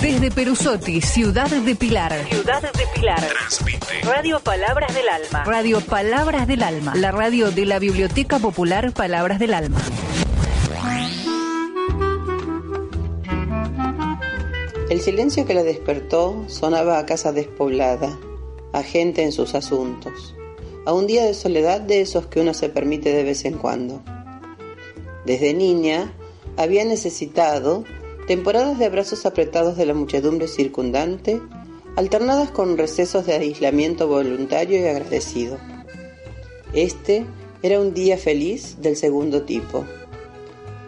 Desde Perusotti, Ciudad de Pilar. Ciudad de Pilar. Transmite. Radio Palabras del Alma. Radio Palabras del Alma. La radio de la Biblioteca Popular Palabras del Alma. El silencio que la despertó sonaba a casa despoblada, a gente en sus asuntos, a un día de soledad de esos que uno se permite de vez en cuando. Desde niña había necesitado temporadas de abrazos apretados de la muchedumbre circundante, alternadas con recesos de aislamiento voluntario y agradecido. Este era un día feliz del segundo tipo.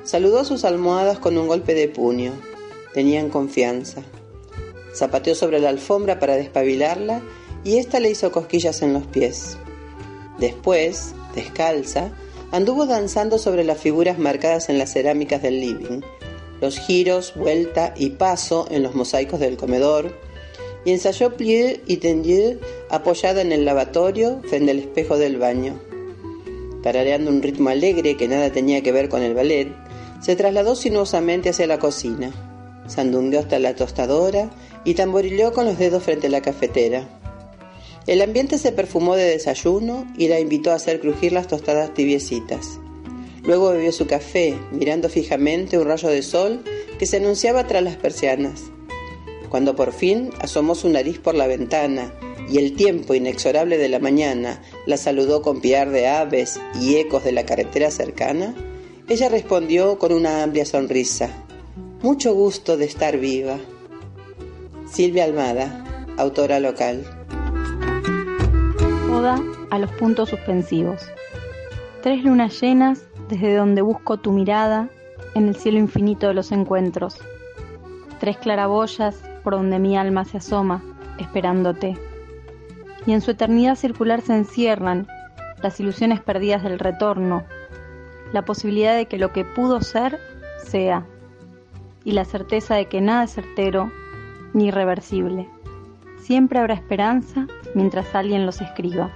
Saludó a sus almohadas con un golpe de puño. Tenían confianza. Zapateó sobre la alfombra para despabilarla y ésta le hizo cosquillas en los pies. Después, descalza, anduvo danzando sobre las figuras marcadas en las cerámicas del living, los giros, vuelta y paso en los mosaicos del comedor, y ensayó plié y tendieu apoyada en el lavatorio frente al espejo del baño. Tarareando un ritmo alegre que nada tenía que ver con el ballet, se trasladó sinuosamente hacia la cocina, sandungueó hasta la tostadora y tamborileó con los dedos frente a la cafetera. El ambiente se perfumó de desayuno y la invitó a hacer crujir las tostadas tibiecitas. Luego bebió su café, mirando fijamente un rayo de sol que se anunciaba tras las persianas. Cuando por fin asomó su nariz por la ventana y el tiempo inexorable de la mañana la saludó con piar de aves y ecos de la carretera cercana, ella respondió con una amplia sonrisa. Mucho gusto de estar viva. Silvia Almada, autora local. A los puntos suspensivos. Tres lunas llenas desde donde busco tu mirada en el cielo infinito de los encuentros. Tres claraboyas por donde mi alma se asoma, esperándote. Y en su eternidad circular se encierran las ilusiones perdidas del retorno, la posibilidad de que lo que pudo ser, sea, y la certeza de que nada es certero ni irreversible. Siempre habrá esperanza mientras alguien los escriba.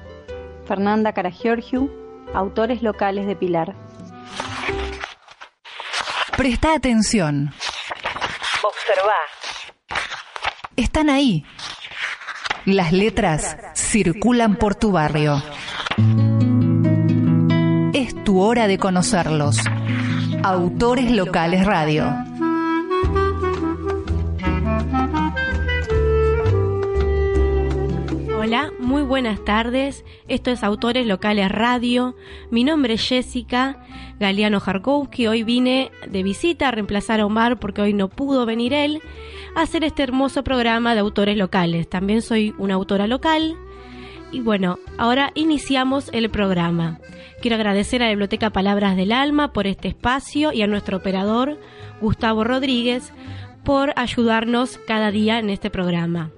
Fernanda Caragiorgiu, autores locales de Pilar. Presta atención. Observa. Están ahí. Las letras circulan por tu barrio. Es tu hora de conocerlos. Autores Locales Radio. Hola, muy buenas tardes. Esto es Autores Locales Radio. Mi nombre es Jessica Galeano Jarkowski. Hoy vine de visita a reemplazar a Omar porque hoy no pudo venir él a hacer este hermoso programa de autores locales. También soy una autora local. Y bueno, ahora iniciamos el programa. Quiero agradecer a la Biblioteca Palabras del Alma por este espacio y a nuestro operador, Gustavo Rodríguez, por ayudarnos cada día en este programa.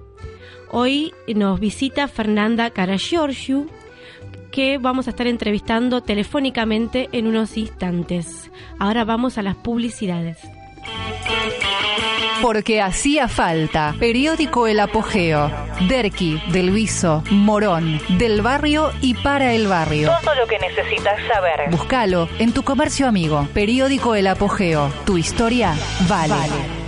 Hoy nos visita Fernanda Karagiorgiou, que vamos a estar entrevistando telefónicamente en unos instantes. Ahora vamos a las publicidades. Porque hacía falta. Periódico El Apogeo. Derqui, Del Viso, Morón, del barrio y para el barrio. Todo lo que necesitas saber. Búscalo en tu comercio amigo. Periódico El Apogeo. Tu historia vale.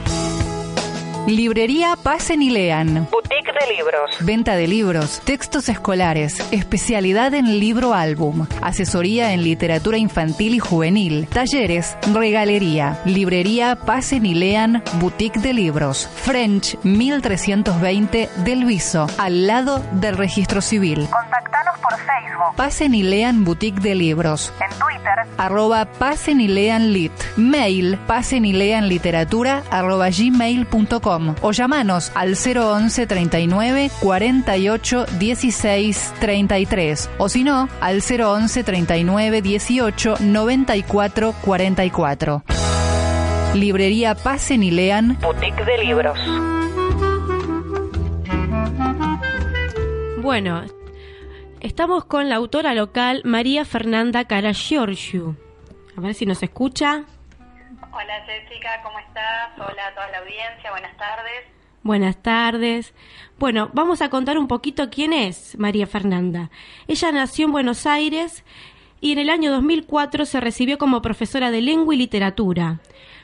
Librería Pasen y Lean. Boutique de libros. Venta de libros, textos escolares, especialidad en libro álbum, asesoría en literatura infantil y juvenil, talleres, regalería, librería Pasen y Lean, boutique de libros, French 1320 del Viso, al lado del registro civil. Contactanos por Facebook. Pasen y Lean boutique de libros, En Twitter. arroba pasen y lean lit, mail pasen y lean literatura arroba gmail.com o llamanos al 011 39 48 16 33 o si no al 011 39 18 94 44. Librería Pasen y Lean. Boutique de libros. Bueno, estamos con la autora local María Fernanda Karagiorgiou. A ver si nos escucha. Hola Jessica, ¿cómo estás? Hola a toda la audiencia, buenas tardes. Buenas tardes. Bueno, vamos a contar un poquito quién es María Fernanda. Ella nació en Buenos Aires y en el año 2004 se recibió como profesora de lengua y literatura.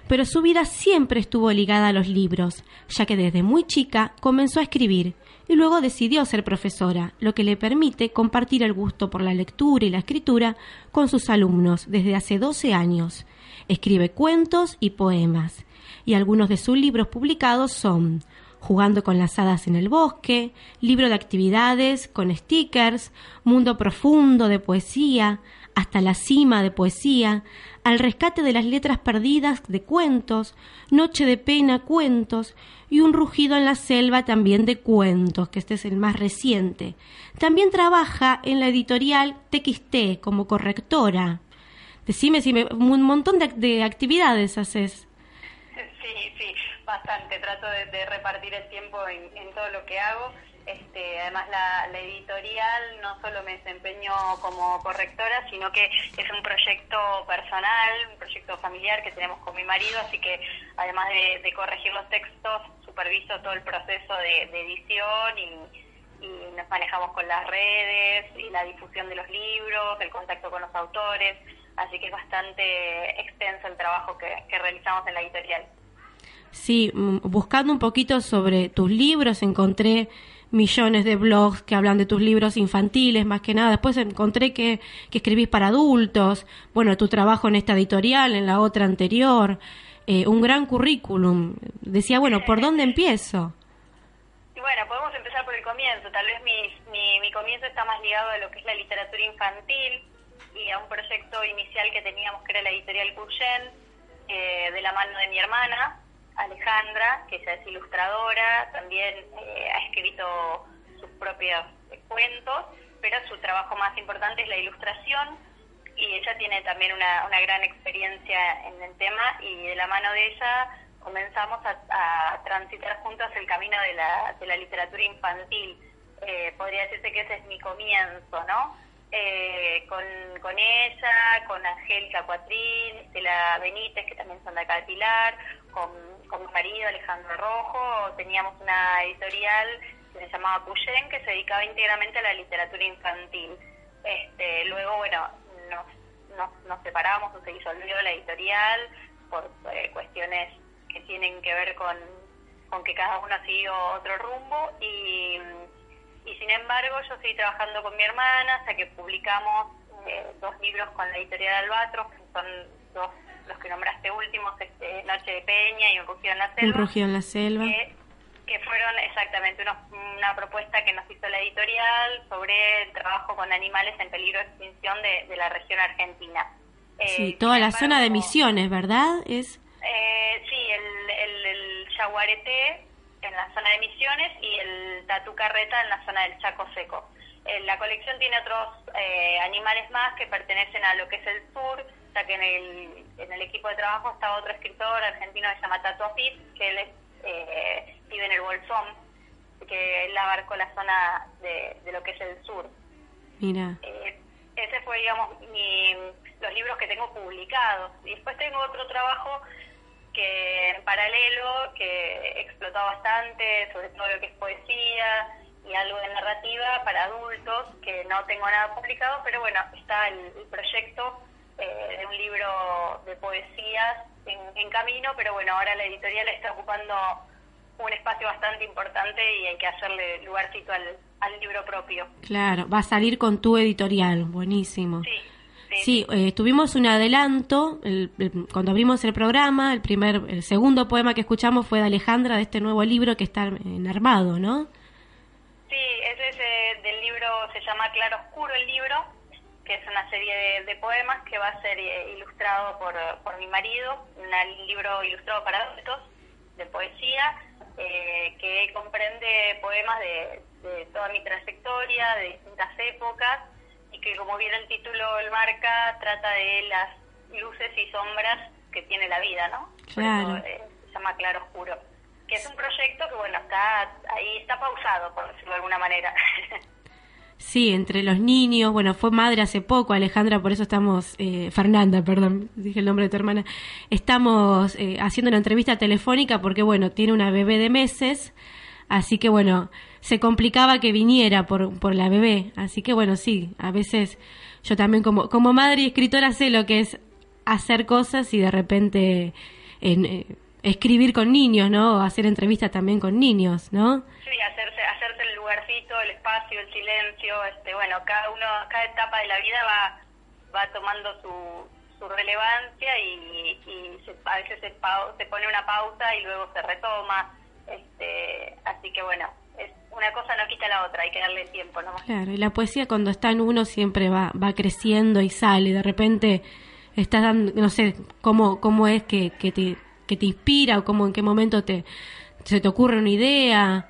Pero su vida siempre estuvo ligada a los libros, ya que desde muy chica comenzó a escribir y luego decidió ser profesora, lo que le permite compartir el gusto por la lectura y la escritura con sus alumnos desde hace 12 años. Escribe cuentos y poemas, y algunos de sus libros publicados son Jugando con las hadas en el bosque, libro de actividades con stickers, Mundo profundo de poesía, hasta la cima de poesía, al rescate de las letras perdidas de cuentos, Noche de pena cuentos y Un rugido en la selva también de cuentos, que este es el más reciente. También trabaja en la editorial TXT como correctora. Decime si me, un montón de, de actividades haces. Sí, sí, bastante. Trato de, repartir el tiempo en, en, todo lo que hago. Este, además, la, la, editorial no solo me desempeño como correctora, sino que es un proyecto personal, un proyecto familiar que tenemos con mi marido, así que además de, corregir los textos, superviso todo el proceso de, de edición y nos manejamos con las redes y la difusión de los libros, el contacto con los autores, así que es bastante extenso el trabajo que, que realizamos en la editorial. Sí, buscando un poquito sobre tus libros encontré millones de blogs que hablan de tus libros infantiles, más que nada. Después encontré que, que escribís para adultos, bueno, tu trabajo en esta editorial, en la otra anterior, eh, un gran currículum. Decía, bueno, ¿por dónde empiezo? Y bueno, podemos empezar por el comienzo. Tal vez mi, mi, mi comienzo está más ligado a lo que es la literatura infantil y a un proyecto inicial que teníamos que era la editorial Curgen, eh, de la mano de mi hermana, Alejandra, que ella es ilustradora, también eh, ha escrito sus propios cuentos, pero su trabajo más importante es la ilustración y ella tiene también una, una gran experiencia en el tema y de la mano de ella comenzamos a, transitar juntos el camino de la, de la literatura infantil. Eh, podría decirse que ese es mi comienzo, ¿no? Eh, con, con ella, con Angélica Cuatrín, Estela Benítez, que también son de acá de Pilar, con, mi marido Alejandro Rojo, teníamos una editorial que se llamaba Puyen, que se dedicaba íntegramente a la literatura infantil. Este, luego, bueno, nos, nos, nos separamos o se disolvió la editorial por eh, cuestiones que tienen que ver con, con que cada uno seguido otro rumbo y y sin embargo yo estoy trabajando con mi hermana hasta que publicamos eh, dos libros con la editorial Albatros, que son dos los que nombraste últimos, este, Noche de Peña y Un Rugido en la Selva. Un Rugido en la Selva. Que, que fueron exactamente unos, una propuesta que nos hizo la editorial sobre el trabajo con animales en peligro de extinción de, de la región argentina. Sí, eh, toda la embargo, zona de Misiones, ¿verdad? Es... Eh, sí, el, el, el yaguareté en la zona de Misiones y el Tatu Carreta en la zona del Chaco Seco. Eh, la colección tiene otros eh, animales más que pertenecen a lo que es el sur, ya que en el, en el equipo de trabajo está otro escritor argentino que se llama Tato Apit, que él es, eh, vive en el Bolsón, que él abarcó la zona de, de lo que es el sur. Mira. ese fue, digamos, mi, los libros que tengo publicados. Y después tengo otro trabajo que en paralelo, que explotó bastante, sobre todo lo que es poesía y algo de narrativa para adultos, que no tengo nada publicado, pero bueno, está el, el proyecto eh, de un libro de poesías en, en, camino, pero bueno, ahora la editorial está ocupando un espacio bastante importante y hay que hacerle lugarcito al, al libro propio. Claro, va a salir con tu editorial, buenísimo. Sí. Sí, eh, tuvimos un adelanto el, el, cuando abrimos el programa. El primer, el segundo poema que escuchamos fue de Alejandra de este nuevo libro que está en armado, ¿no? Sí, ese es eh, del libro, se llama Claro Oscuro el libro, que es una serie de, de poemas que va a ser eh, ilustrado por, por mi marido, un libro ilustrado para adultos de poesía, eh, que comprende poemas de, de toda mi trayectoria, de distintas épocas que como bien el título el marca, trata de las luces y sombras que tiene la vida, ¿no? Claro. Por eso, eh, se llama Claro Oscuro. Que es un proyecto que, bueno, está ahí, está pausado, por decirlo de alguna manera. Sí, entre los niños, bueno, fue madre hace poco, Alejandra, por eso estamos, eh, Fernanda, perdón, dije el nombre de tu hermana, estamos eh, haciendo una entrevista telefónica porque, bueno, tiene una bebé de meses, así que, bueno, se complicaba que viniera por, por la bebé, así que, bueno, sí, a veces yo también como, como madre y escritora sé lo que es hacer cosas y de repente en, eh, escribir con niños, ¿no? O hacer entrevistas también con niños, ¿no? Sí, hacerse, hacerse el lugarcito, el espacio, el silencio, este, bueno, cada uno, cada etapa de la vida va, va tomando su, su relevancia y, y se- a veces se, se pone una pausa y luego se retoma, este, así que bueno, es, una cosa no quita la otra, hay que darle tiempo nomás. Claro, y la poesía cuando está en uno siempre va, va creciendo y sale, de repente estás dando, no sé, cómo, cómo es que, que, te, que te inspira o cómo en qué momento te, se te ocurre una idea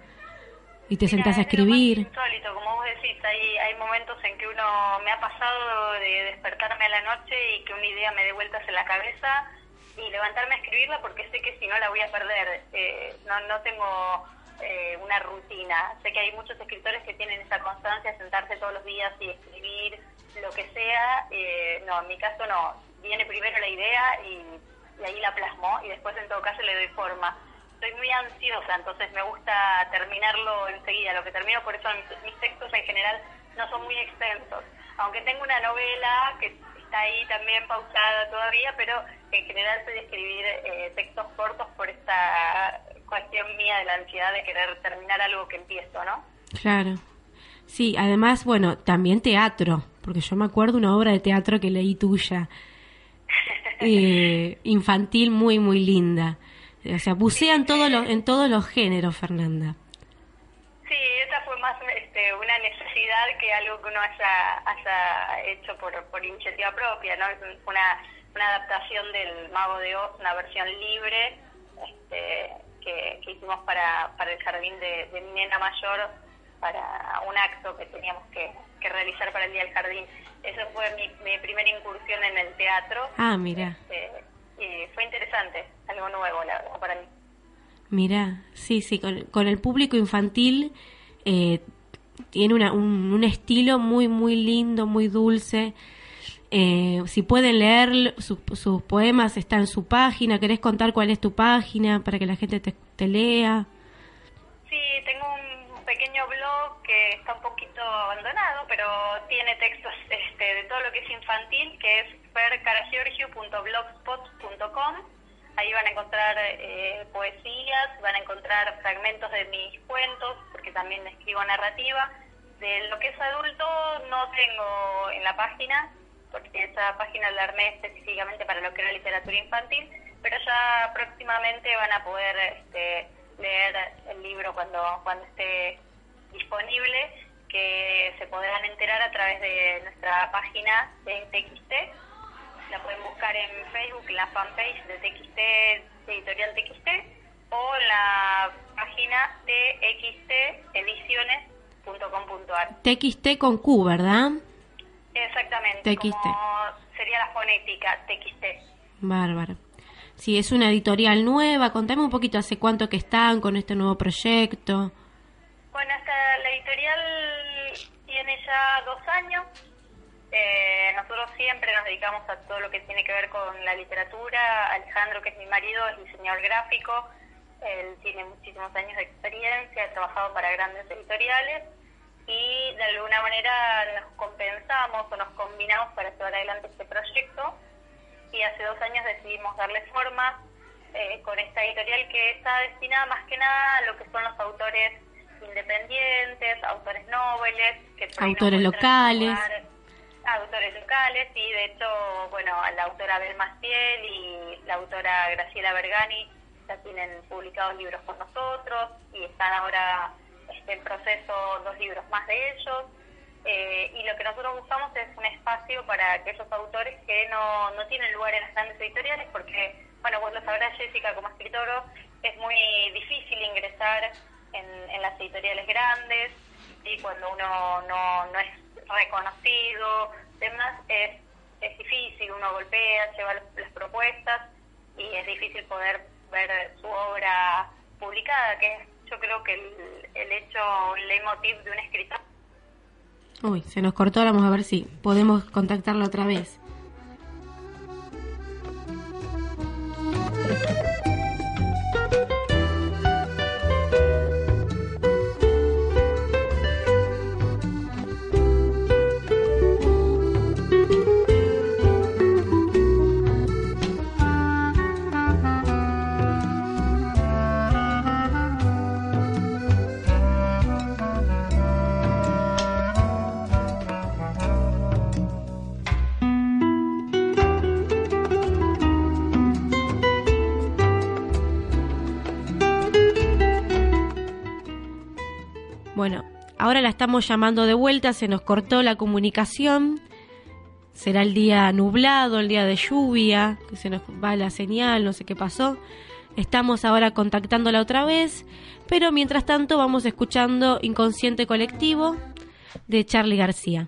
y te Mira, sentás a es escribir. insólito, como vos decís, hay, hay momentos en que uno me ha pasado de despertarme a la noche y que una idea me dé vueltas en la cabeza y levantarme a escribirla porque sé que si no la voy a perder. Eh, no, no tengo eh, una rutina. Sé que hay muchos escritores que tienen esa constancia de sentarse todos los días y escribir lo que sea. Eh, no, en mi caso no. Viene primero la idea y, ahí la plasmo y después en todo caso le doy forma soy muy ansiosa, entonces me gusta terminarlo enseguida. Lo que termino, por eso mis textos en general no son muy extensos. Aunque tengo una novela que está ahí también pausada todavía, pero en general soy de escribir eh, textos cortos por esta cuestión mía de la ansiedad de querer terminar algo que empiezo, ¿no? Claro. Sí, además, bueno, también teatro, porque yo me acuerdo una obra de teatro que leí tuya, eh, infantil muy, muy linda. O sea, bucean todos los, en todos los géneros, Fernanda. Fue más este, una necesidad que algo que uno haya, haya hecho por, por iniciativa propia, ¿no? Es una, una adaptación del Mago de Oz, una versión libre este, que, que hicimos para, para el jardín de, de mi nena mayor, para un acto que teníamos que, que realizar para el Día del Jardín. Esa fue mi, mi primera incursión en el teatro. Ah, mira, este, y fue interesante, algo nuevo, la verdad, para mí. mira, sí, sí, con, con el público infantil eh, tiene una, un, un estilo muy, muy lindo, muy dulce. Eh, si pueden leer sus, poemas, está en su página. ¿Querés contar cuál es tu página para que la gente te, lea? Sí, tengo un pequeño blog que está un poquito abandonado, pero tiene textos este, de todo lo que es infantil, que es percaragiorgio.blogspot.com. Ahí van a encontrar eh, poesías, van a encontrar fragmentos de mis cuentos, porque también escribo narrativa. De lo que es adulto no tengo en la página, porque esa página la armé específicamente para lo que era literatura infantil, pero ya próximamente van a poder este, leer el libro cuando, cuando esté disponible, que se podrán enterar a través de nuestra página de TXT. La pueden buscar en Facebook, en la fanpage de TXT, de Editorial TXT, o en la página txtediciones.com.ar. TXT con Q, ¿verdad? Exactamente, TXT. como sería la fonética TXT. Bárbaro. Sí, es una editorial nueva. Contame un poquito hace cuánto que están con este nuevo proyecto. Bueno, esta, la editorial tiene ya dos años. Eh, nosotros siempre nos dedicamos a todo lo que tiene que ver con la literatura. Alejandro, que es mi marido, es diseñador gráfico. Él tiene muchísimos años de experiencia, ha trabajado para grandes editoriales y de alguna manera nos compensamos o nos combinamos para llevar adelante este proyecto. Y hace dos años decidimos darle forma eh, con esta editorial que está destinada más que nada a lo que son los autores independientes, autores nobles, que Autores locales. lugar- autores locales, y de hecho, bueno, la autora Abel Maciel y la autora Graciela Bergani ya tienen publicados libros con nosotros y están ahora este, en proceso dos libros más de ellos. Eh, y lo que nosotros buscamos es un espacio para aquellos autores que no, no tienen lugar en las grandes editoriales, porque, bueno, vos lo sabrás, Jessica, como escritor, es muy difícil ingresar en, en las editoriales grandes, y cuando uno no, no es reconocido, demás, es, es difícil, uno golpea, lleva las, propuestas, y es difícil poder ver su obra publicada, que es yo creo que el, el hecho leitmotiv de un escritor. Uy, se nos cortó, vamos a ver si podemos contactarla otra vez. Ahora la estamos llamando de vuelta, se nos cortó la comunicación. Será el día nublado, el día de lluvia, que se nos va la señal, no sé qué pasó. Estamos ahora contactándola otra vez, pero mientras tanto vamos escuchando Inconsciente Colectivo de Charlie García.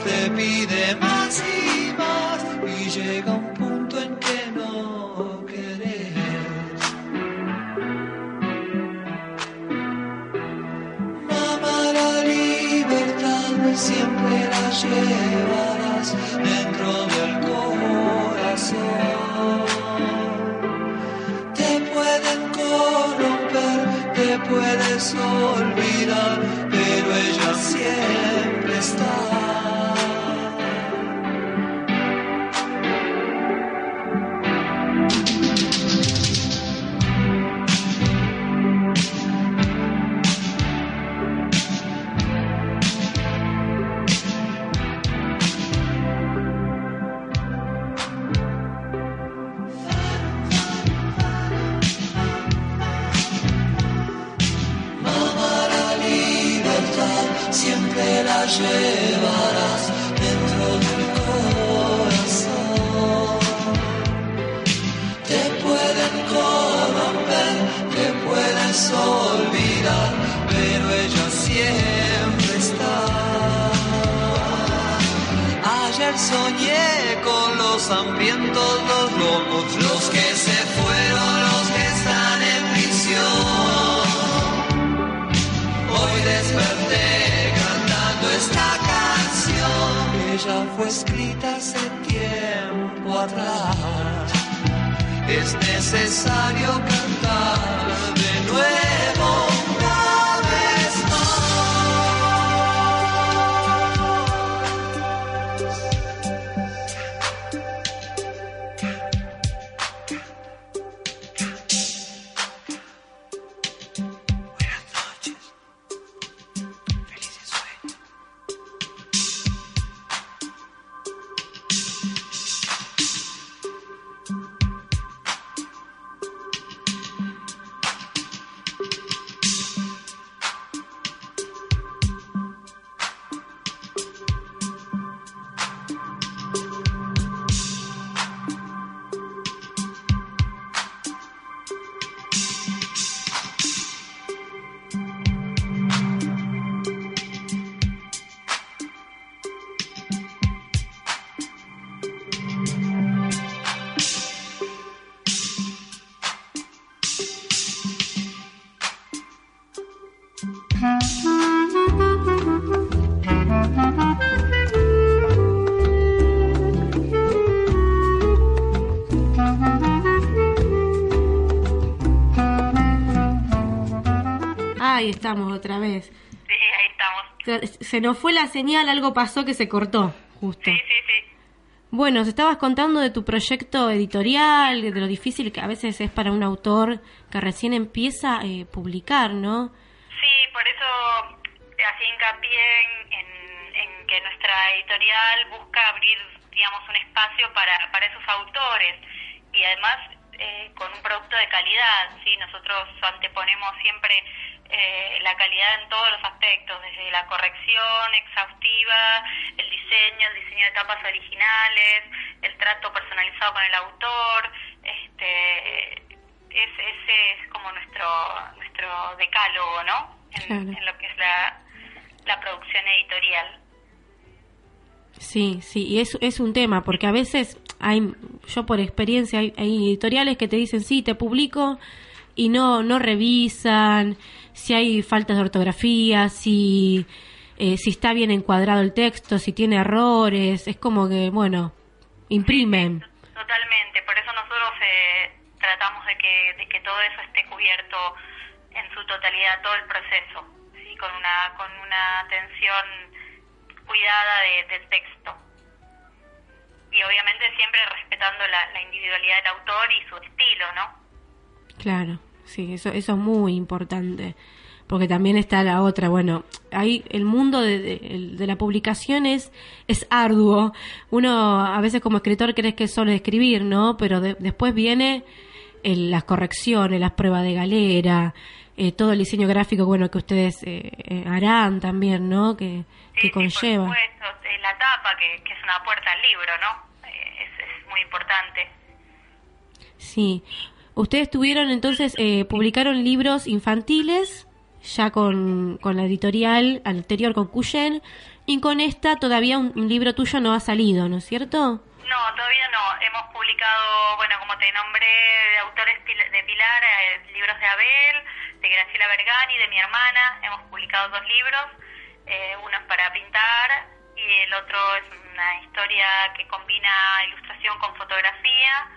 te pide más y más y llega un punto en que no querés. Mamá, la libertad siempre la llevarás dentro del corazón. Te pueden corromper, te puedes olvidar, pero ella siempre está. Estamos otra vez. Sí, ahí estamos. Se nos fue la señal, algo pasó que se cortó, justo. Sí, sí, sí. Bueno, nos estabas contando de tu proyecto editorial, de lo difícil que a veces es para un autor que recién empieza a eh, publicar, ¿no? Sí, por eso hacía hincapié en, en, en que nuestra editorial busca abrir, digamos, un espacio para, para esos autores y además eh, con un producto de calidad, ¿sí? Nosotros anteponemos siempre eh, la calidad en todos los aspectos, desde la corrección exhaustiva, el diseño, el diseño de tapas originales, el trato personalizado con el autor, este, es, ese es como nuestro nuestro decálogo, ¿no? En, Claro. en lo que es la, la producción editorial. Sí, sí, y es, es un tema, porque a veces hay, yo por experiencia, hay, hay editoriales que te dicen, sí, te publico, y no, no revisan si hay faltas de ortografía, si, eh, si está bien encuadrado el texto, si tiene errores, es como que, bueno, imprimen. Totalmente, por eso nosotros eh, tratamos de que, de que todo eso esté cubierto en su totalidad, todo el proceso, ¿sí? con, una, con una atención cuidada de- del texto. Y obviamente siempre respetando la, la individualidad del autor y su estilo, ¿no? Claro, sí, eso, eso es muy importante. Porque también está la otra, bueno, ahí el mundo de, de- la publicación es, es arduo. Uno a veces como escritor crees que es solo escribir, ¿no? Pero de- después viene el- las correcciones, las pruebas de galera, eh, todo el diseño gráfico, bueno, que ustedes eh, eh, harán también, ¿no? Que, que conlleva. Por supuesto, eh, la tapa, que, que es una puerta al libro, ¿no? Eh, es, es muy importante. Sí. Ustedes tuvieron entonces, eh, publicaron libros infantiles, ya con, con la editorial anterior con Cuyen, y con esta todavía un, libro tuyo no ha salido, ¿no es cierto? No, todavía no. Hemos publicado, bueno, como te nombré, de autores de Pilar, eh, libros de Abel, de Graciela Bergani, de mi hermana. Hemos publicado dos libros. Eh, uno es para pintar y el otro es una historia que combina ilustración con fotografía.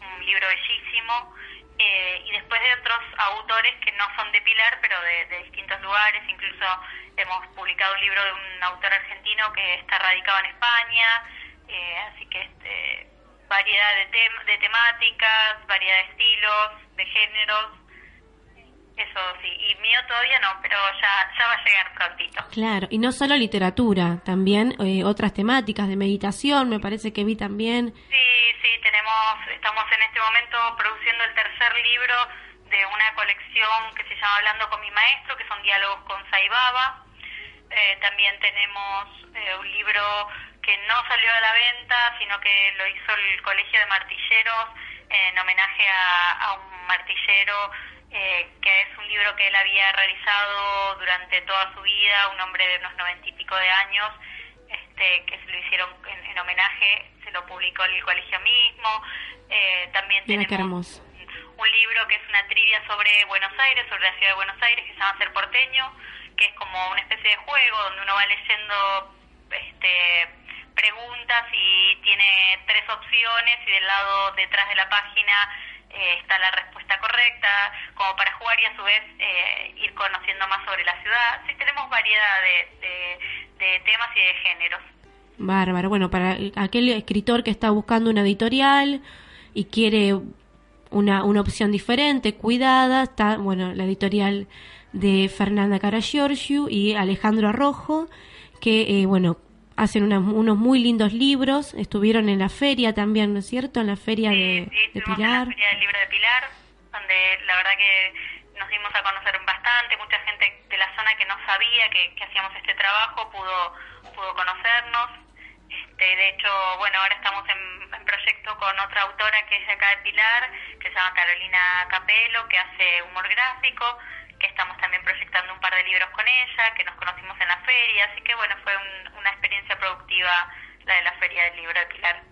Un libro bellísimo. Eh, y después de otros autores que no son de Pilar, pero de, distintos lugares. Incluso hemos publicado un libro de un autor argentino que está radicado en España. Eh, así que este, variedad de, tem- de temáticas, variedad de estilos, de géneros. Eso sí, y mío todavía no, pero ya, ya va a llegar prontito. Claro, y no solo literatura, también eh, otras temáticas de meditación, me parece que vi también. Sí, sí, tenemos, estamos en este momento produciendo el tercer libro de una colección que se llama Hablando con mi maestro, que son diálogos con Saibaba. Eh, también tenemos eh, un libro que no salió a la venta, sino que lo hizo el Colegio de Martilleros en homenaje a, a un martillero eh, que es un libro que él había realizado durante toda su vida, un hombre de unos noventa y pico de años, este, que se lo hicieron en, en homenaje, se lo publicó el colegio mismo. Eh, también Mira tenemos un libro que es una trivia sobre Buenos Aires, sobre la ciudad de Buenos Aires, que se llama Ser Porteño, que es como una especie de juego donde uno va leyendo este, preguntas y tiene tres opciones y del lado detrás de la página eh, está la respuesta correcta, como para jugar y a su vez eh, ir conociendo más sobre la ciudad. Sí, tenemos variedad de, de, temas y de géneros. Bárbaro. Bueno, para el- aquel escritor que está buscando una editorial y quiere una, una opción diferente, cuidada, está, bueno, la editorial de Fernanda Caragiorgiu y Alejandro Arrojo, que, eh, bueno, hacen una- unos muy lindos libros. Estuvieron en la feria también, ¿no es cierto? En la feria de, Sí, de estuvimos en Pilar. la Feria del Libro de Pilar, donde la verdad que nos dimos a conocer bastante, mucha gente de la zona que no sabía que, que hacíamos este trabajo pudo, pudo conocernos. Este, de hecho, bueno, ahora estamos en, en proyecto con otra autora que es de acá de Pilar, que se llama Carolina Capelo, que hace humor gráfico, que estamos también proyectando un par de libros con ella, que nos conocimos en la feria, así que bueno, fue un- una experiencia productiva la de la Feria del Libro de Pilar.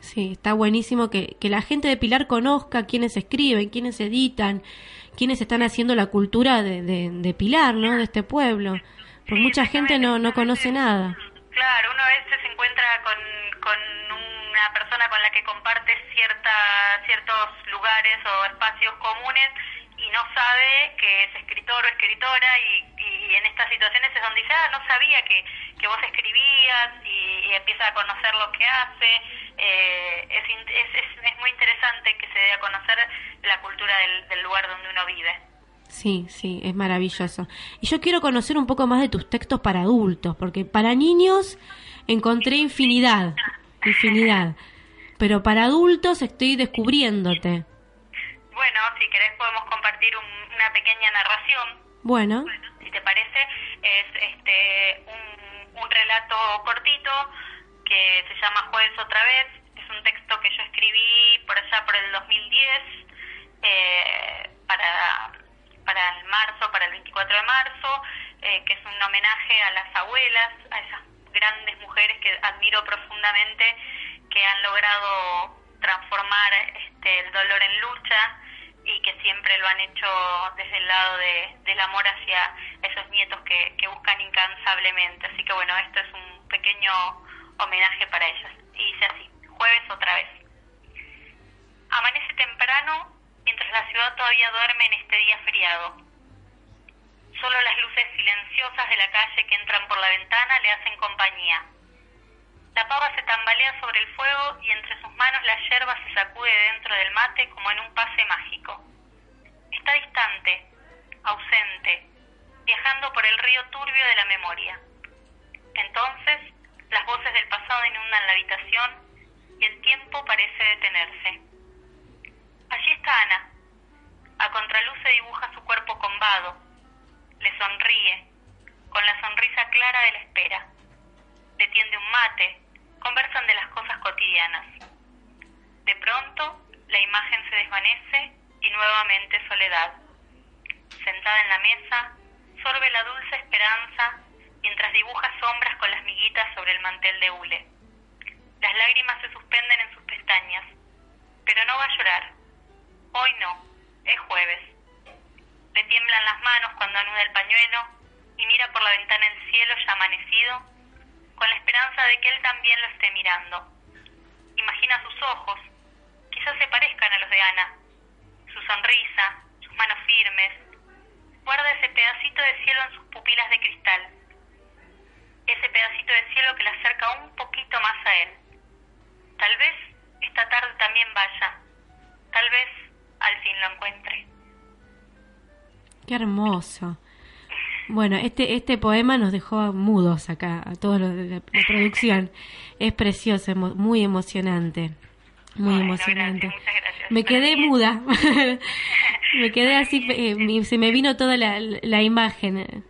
Sí, está buenísimo que, que la gente de Pilar conozca quiénes escriben, quiénes editan, quiénes están haciendo la cultura de, de, de Pilar, ¿no? De este pueblo. Porque mucha gente no, no conoce nada. Claro, uno a veces se encuentra con, con una persona con la que comparte cierta, ciertos lugares o espacios comunes y no sabe que es escritor o escritora y, y en estas situaciones es donde dice, ah, no sabía que, que vos escribías y, y empieza a conocer lo que hace. Eh, es, es, es muy interesante que se dé a conocer la cultura del, del lugar donde uno vive. Sí, sí, es maravilloso. Y yo quiero conocer un poco más de tus textos para adultos, porque para niños encontré infinidad, infinidad. Pero para adultos estoy descubriéndote. Bueno, si querés podemos compartir un- una pequeña narración. Bueno, si te parece, es este un, un relato cortito que se llama Jueves otra vez. Es un texto que yo escribí por allá por el 2010 eh, para, para el marzo, para el 24 de marzo, eh, que es un homenaje a las abuelas, a esas grandes mujeres que admiro profundamente, que han logrado transformar este, el dolor en lucha y que siempre lo han hecho desde el lado de, del amor hacia esos nietos que, que buscan incansablemente. Así que bueno, esto es un pequeño homenaje para ellas. Y dice así, jueves otra vez. Amanece temprano mientras la ciudad todavía duerme en este día feriado. Solo las luces silenciosas de la calle que entran por la ventana le hacen compañía. La pava se tambalea sobre el fuego y entre sus manos la yerba se sacude dentro del mate como en un pase mágico. Está distante, ausente, viajando por el río turbio de la memoria. Entonces, las voces del pasado inundan la habitación y el tiempo parece detenerse. Allí está Ana. A contraluz se dibuja su cuerpo combado. Le sonríe, con la sonrisa clara de la espera. Le tiende un mate, conversan de las cosas cotidianas. De pronto, la imagen se desvanece y nuevamente soledad. Sentada en la mesa, sorbe la dulce esperanza mientras dibuja sombras con las miguitas sobre el mantel de hule. Las lágrimas se suspenden en sus pestañas, pero no va a llorar. Hoy no, es jueves. Le tiemblan las manos cuando anuda el pañuelo y mira por la ventana el cielo ya amanecido con la esperanza de que él también lo esté mirando. Imagina sus ojos, quizás se parezcan a los de Ana, su sonrisa, sus manos firmes. Guarda ese pedacito de cielo en sus pupilas de cristal, ese pedacito de cielo que le acerca un poquito más a él. Tal vez esta tarde también vaya, tal vez al fin lo encuentre. qué hermoso. Bueno, este, este poema nos dejó mudos acá, a todos los de la, la producción. Es precioso, emo- muy emocionante. Muy Bueno, emocionante. gracias, muchas gracias. Me quedé mí muda. me quedé así, eh, se me vino toda la, la imagen.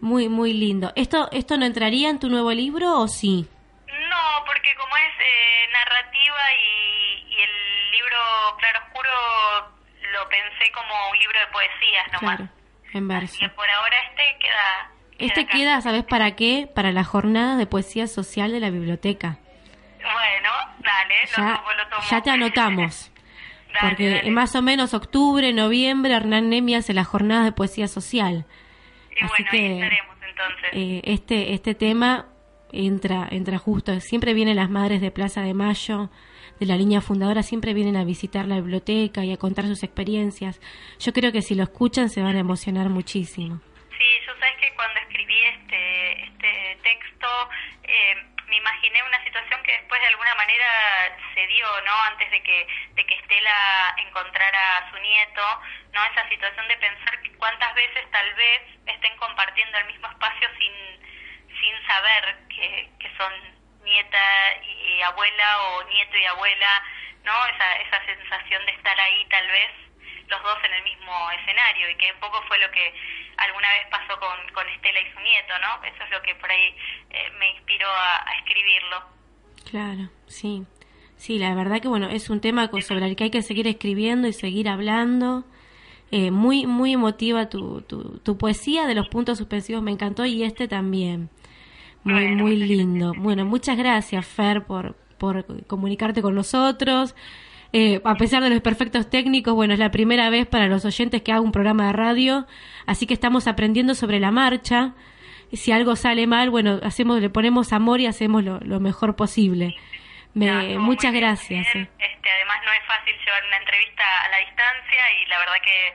Muy, muy lindo. ¿Esto, ¿Esto no entraría en tu nuevo libro o sí? No, porque como es eh, narrativa y, y el libro Claro Oscuro lo pensé como un libro de poesías nomás. Claro, Así verso. que por ahora este queda... Este acá. queda, ¿sabes para qué? Para la jornada de poesía social de la biblioteca. Bueno, dale, lo Ya, tomo, lo tomo. ya te anotamos. Dale, Porque dale. más o menos octubre, noviembre, Hernán Nemi hace las jornadas de poesía social. Y así bueno, que, ahí estaremos entonces. Eh, este, este tema entra, entra justo. Siempre vienen las madres de Plaza de Mayo, de la línea fundadora, siempre vienen a visitar la biblioteca y a contar sus experiencias. Yo creo que si lo escuchan se van a emocionar muchísimo. Sí, yo sabes que cuando escribí este, este texto eh, me imaginé una situación que después de alguna manera se dio, ¿no? Antes de que, de que Estela encontrara a su nieto, ¿no? Esa situación de pensar cuántas veces tal vez estén compartiendo el mismo espacio sin, sin saber que, que son nieta y abuela o nieto y abuela, ¿no? Esa, esa sensación de estar ahí tal vez los dos en el mismo escenario y que un poco fue lo que alguna vez pasó con, con Estela y su nieto, ¿no? Eso es lo que por ahí eh, me inspiró a, escribirlo. Claro, sí. Sí, la verdad que bueno, es un tema sobre el que hay que seguir escribiendo y seguir hablando. Eh, muy, muy emotiva tu, tu, tu poesía de los puntos suspensivos, me encantó y este también. Muy, muy lindo. Bueno, muchas gracias, Fer, por, por comunicarte con nosotros. Eh, a pesar de los perfectos técnicos, bueno, es la primera vez para los oyentes que hago un programa de radio, así que estamos aprendiendo sobre la marcha. Si algo sale mal, bueno, hacemos, le ponemos amor y hacemos lo, lo mejor posible. Me- No, muchas gracias. eh. Este, además no es fácil llevar una entrevista a la distancia y la verdad que,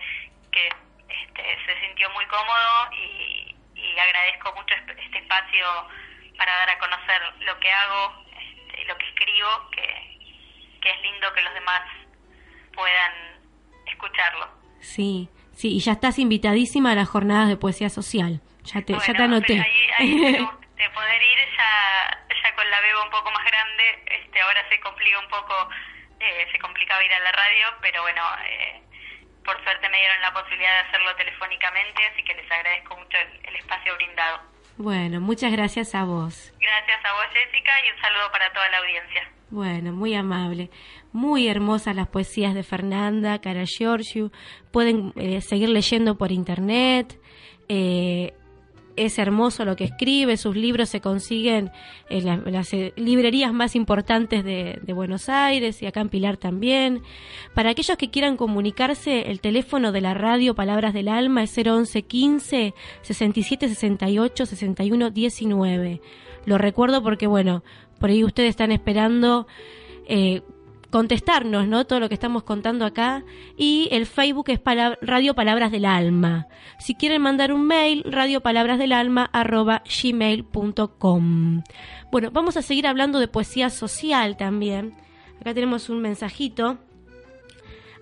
que este, se sintió muy cómodo y, y agradezco mucho este espacio para dar a conocer lo que hago, este, lo que escribo, que, que es lindo que los demás puedan escucharlo. Sí, sí, y ya estás invitadísima a las jornadas de poesía social. Ya te, ya te Bueno, anoté. ahí, ahí de poder ir ya, ya con la beba un poco más grande, este, ahora se complica un poco, eh, se complicaba ir a la radio, pero bueno, eh, por suerte me dieron la posibilidad de hacerlo telefónicamente, así que les agradezco mucho el, el espacio brindado. Bueno, muchas gracias a vos. Gracias a vos, Jessica, y un saludo para toda la audiencia. Bueno, muy amable. Muy hermosas las poesías de Fernanda, Cara Giorgio. Pueden eh, seguir leyendo por internet. Eh, es hermoso lo que escribe. Sus libros se consiguen en la- las eh, librerías más importantes de, de Buenos Aires y acá en Pilar también. Para aquellos que quieran comunicarse, el teléfono de la radio Palabras del Alma es 011 15 67 68 61 19. Lo recuerdo porque, bueno, por ahí ustedes están esperando eh, contestarnos, ¿no? Todo lo que estamos contando acá. Y el Facebook es Pala- Radio Palabras del Alma. Si quieren mandar un mail, radiopalabrasdelalma arroba gmail.com. Bueno, vamos a seguir hablando de poesía social también. Acá tenemos un mensajito.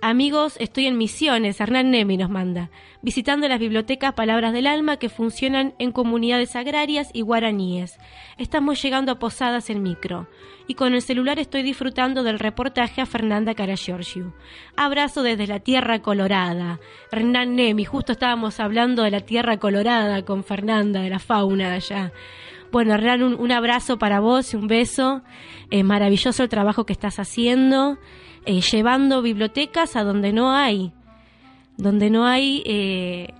Amigos, estoy en misiones, Hernán Nemi nos manda, visitando las bibliotecas Palabras del Alma que funcionan en comunidades agrarias y guaraníes. Estamos llegando a Posadas en micro y con el celular estoy disfrutando del reportaje a Fernanda Caragiorgiou. Abrazo desde la Tierra Colorada. Hernán Nemi, justo estábamos hablando de la Tierra Colorada con Fernanda, de la fauna allá. Bueno, Hernán, un, un abrazo para vos y un beso. Eh, maravilloso el trabajo que estás haciendo, eh, llevando bibliotecas a donde no hay, donde no hay eh,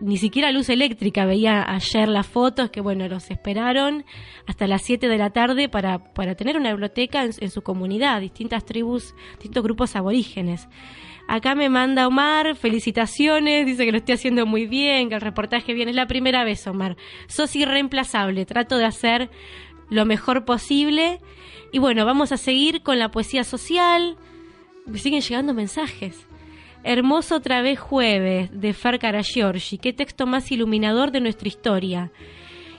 ni siquiera luz eléctrica. Veía ayer las fotos que, bueno, los esperaron hasta las 7 de la tarde para, para tener una biblioteca en, en su comunidad, distintas tribus, distintos grupos aborígenes. Acá me manda Omar, felicitaciones, dice que lo estoy haciendo muy bien, que el reportaje viene. Es la primera vez, Omar. Sos irreemplazable, trato de hacer lo mejor posible. Y bueno, vamos a seguir con la poesía social. Me siguen llegando mensajes. Hermoso otra vez jueves de Fer Karagiorgi. Qué texto más iluminador de nuestra historia.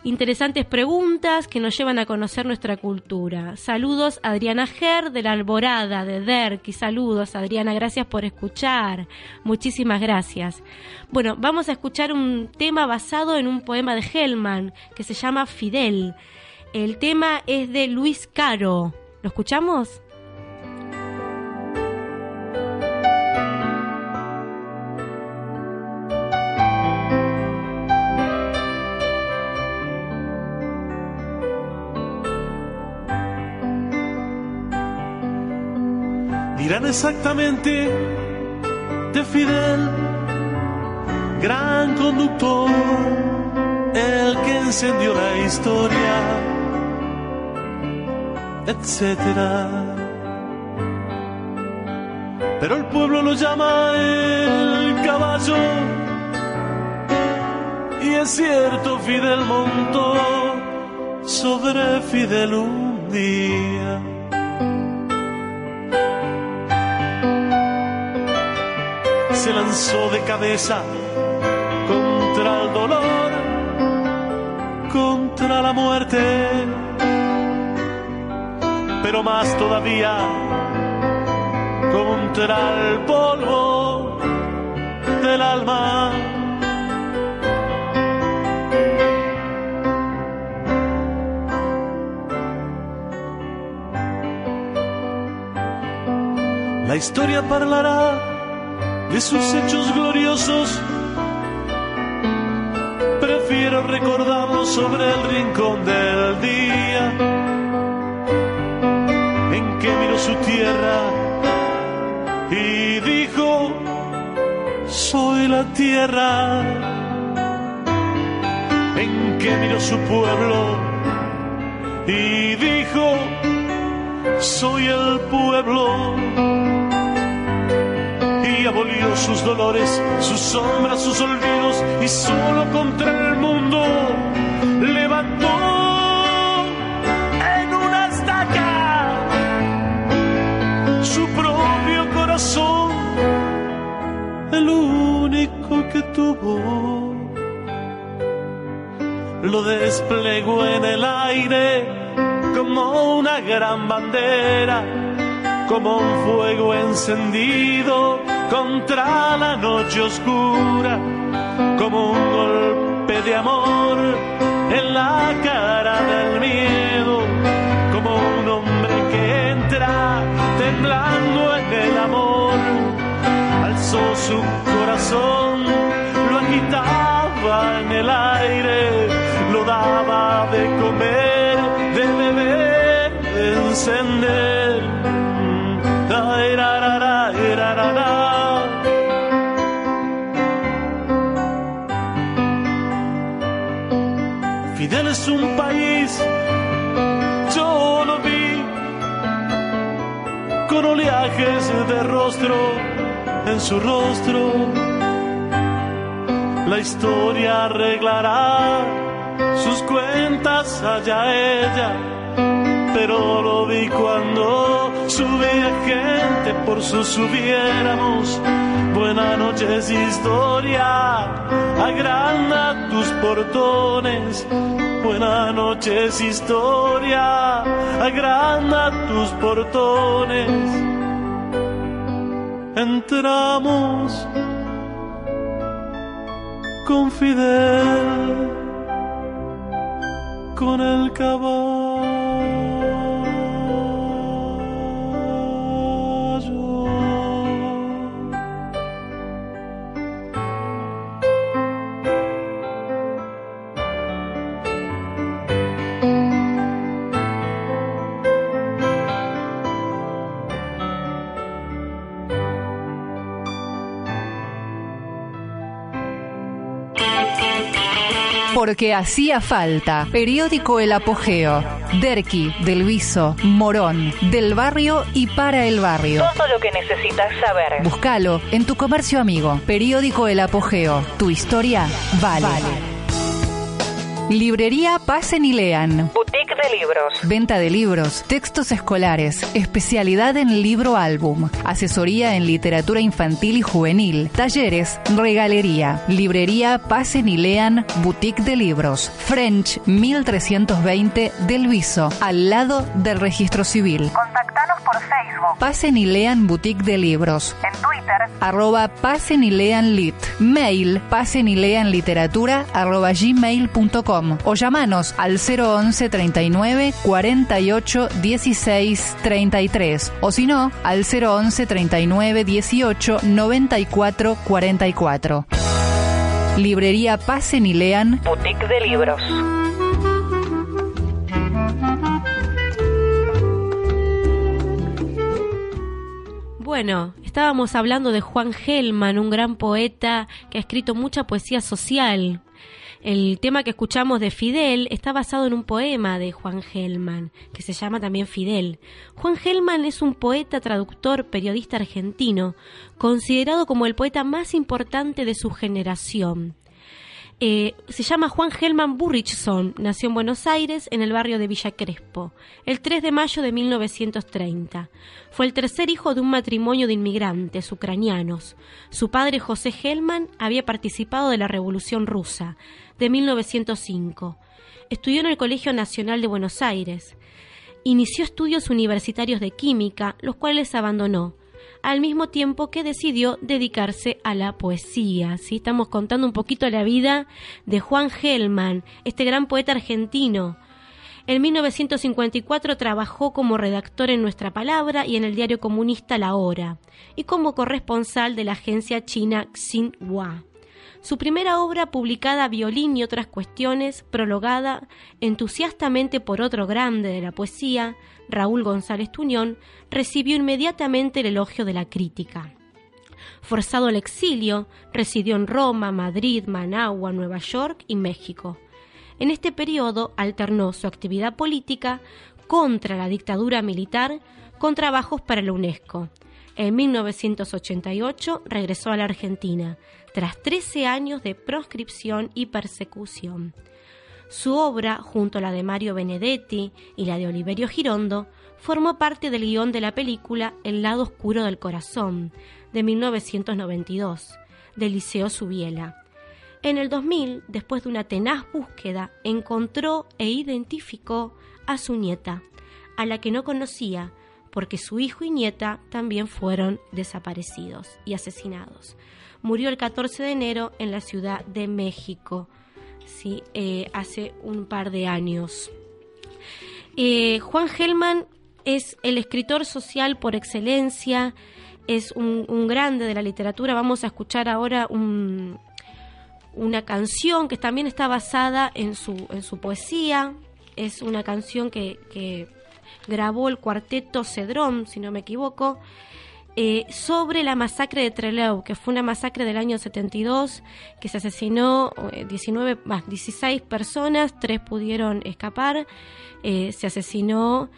Interesantes preguntas que nos llevan a conocer nuestra cultura. Saludos a Adriana Ger de la Alborada, de DERC. Y saludos, Adriana, gracias por escuchar. Muchísimas gracias. Bueno, vamos a escuchar un tema basado en un poema de Hellman que se llama Fidel. El tema es de Luis Caro. ¿Lo escuchamos? Dirán exactamente de Fidel, gran conductor, el que encendió la historia, etcétera. Pero el pueblo lo llama el caballo. Y es cierto, Fidel montó sobre Fidel un día. Se lanzó de cabeza contra el dolor, contra la muerte, pero más todavía contra el polvo del alma. La historia parlará de sus hechos gloriosos. Prefiero recordarlos sobre el rincón del día en que miró su tierra y dijo, soy la tierra. En que miró su pueblo y dijo, soy el pueblo abolió sus dolores, sus sombras, sus olvidos y solo contra el mundo levantó en una estaca su propio corazón, el único que tuvo. lo desplegó en el aire como una gran bandera, como un fuego encendido contra la noche oscura, como un golpe de amor en la cara del miedo, como un hombre que entra temblando en el amor, alzó su corazón, lo agitaba en el aire, lo daba de comer, de beber, de encender. De rostro en su rostro. La historia arreglará sus cuentas allá ella, pero lo vi cuando subía gente por sus subiéramos. Buenas noches, historia, agranda tus portones. Buenas noches, historia, agranda tus portones. Entramos con Fidel, con el caballo. Porque hacía falta. Periódico El Apogeo. Derqui, Del Viso, Morón, del barrio y para el barrio. Todo lo que necesitas saber. Búscalo en tu comercio amigo. Periódico El Apogeo. Tu historia vale. Librería Pasen y Lean. Boutique de libros. Venta de libros, textos escolares, especialidad en libro álbum, asesoría en literatura infantil y juvenil, talleres, regalería, librería Pasen y Lean, boutique de libros, French 1320 del Viso, al lado del registro civil. Contactanos por Facebook, Pasen y Lean boutique de libros, en Twitter, arroba pasen y lean lit, mail pasen y lean literatura arroba gmail.com o llamanos al 011 39 48 16 33 o si no al 011 39 18 94 44. Librería Pasen y Lean Boutique de libros. Bueno, estábamos hablando de Juan Gelman, un gran poeta que ha escrito mucha poesía social. El tema que escuchamos de Fidel está basado en un poema de Juan Gelman, que se llama también Fidel. Juan Gelman es un poeta, traductor, periodista argentino, considerado como el poeta más importante de su generación. Eh, se llama Juan Gelman Burrichson, nació en Buenos Aires, en el barrio de Villa Crespo, el 3 de mayo de 1930. Fue el tercer hijo de un matrimonio de inmigrantes ucranianos. Su padre, José Gelman, había participado de la Revolución Rusa de 1905. Estudió en el Colegio Nacional de Buenos Aires. Inició estudios universitarios de química, los cuales abandonó al mismo tiempo que decidió dedicarse a la poesía. ¿sí? Estamos contando un poquito la vida de Juan Gelman, este gran poeta argentino. En 1954 trabajó como redactor en Nuestra Palabra y en el diario comunista La Hora, y como corresponsal de la agencia china Xinhua. Su primera obra, publicada Violín y otras cuestiones, prologada entusiastamente por otro grande de la poesía, Raúl González Tuñón, recibió inmediatamente el elogio de la crítica. Forzado al exilio, residió en Roma, Madrid, Managua, Nueva York y México. En este periodo alternó su actividad política contra la dictadura militar con trabajos para la UNESCO. En 1988 regresó a la Argentina, tras 13 años de proscripción y persecución. Su obra, junto a la de Mario Benedetti y la de Oliverio Girondo, formó parte del guion de la película El lado oscuro del corazón, de 1992, de Liceo Subiela. En el 2000, después de una tenaz búsqueda, encontró e identificó a su nieta, a la que no conocía, porque su hijo y nieta también fueron desaparecidos y asesinados. Murió el 14 de enero en la Ciudad de México, ¿sí? Eh, hace un par de años. Eh, Juan Gelman es el escritor social por excelencia, es un, grande de la literatura. Vamos a escuchar ahora una canción que también está basada en su, en su poesía. Es una canción que, grabó el cuarteto Cedrón, si no me equivoco, eh, sobre la masacre de Trelew, que fue una masacre del año 72, que se asesinó 19, 16 personas, tres pudieron escapar, eh, se asesinó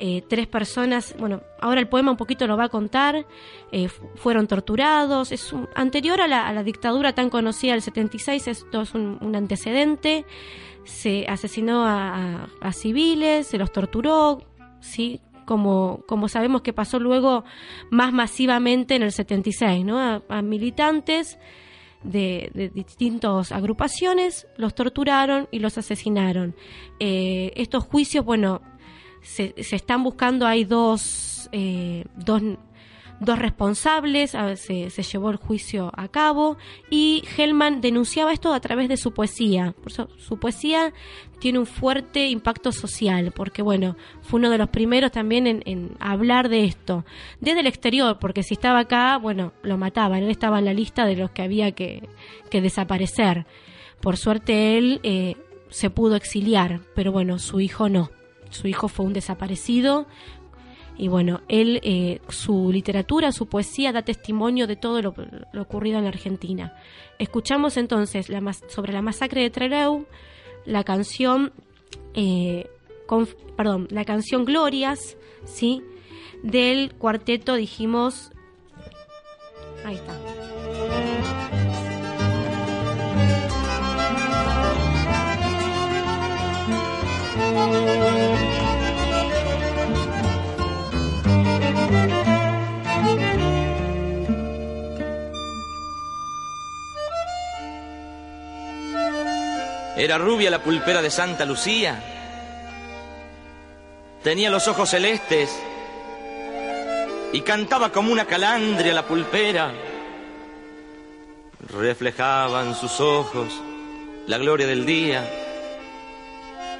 eh, tres personas, bueno, ahora el poema un poquito lo va a contar, eh, fueron torturados, es un, anterior a la, dictadura tan conocida del 76, esto es un, antecedente, se asesinó a, civiles, se los torturó, ¿sí? Como, como sabemos que pasó luego más masivamente en el 76, ¿no? A, militantes de, distintas agrupaciones, los torturaron y los asesinaron. Eh, estos juicios, bueno, se, se están buscando, hay dos, eh, dos, dos responsables, se, se, llevó el juicio a cabo y Hellman denunciaba esto a través de su poesía. Por su poesía tiene un fuerte impacto social, porque bueno, fue uno de los primeros también en, en, hablar de esto, desde el exterior, porque si estaba acá, bueno, lo mataban, él estaba en la lista de los que había que, que desaparecer. Por suerte él eh, se pudo exiliar, pero bueno, su hijo no su hijo fue un desaparecido. Y bueno, él, eh, su literatura, su poesía da testimonio de todo lo, ocurrido en la Argentina. Escuchamos entonces la, sobre la masacre de Trelew, la canción, eh, perdón, la canción Glorias, ¿sí? Del cuarteto, dijimos, ahí está. Era rubia la pulpera de Santa Lucía. Tenía los ojos celestes y cantaba como una calandria la pulpera. Reflejaban sus ojos la gloria del día.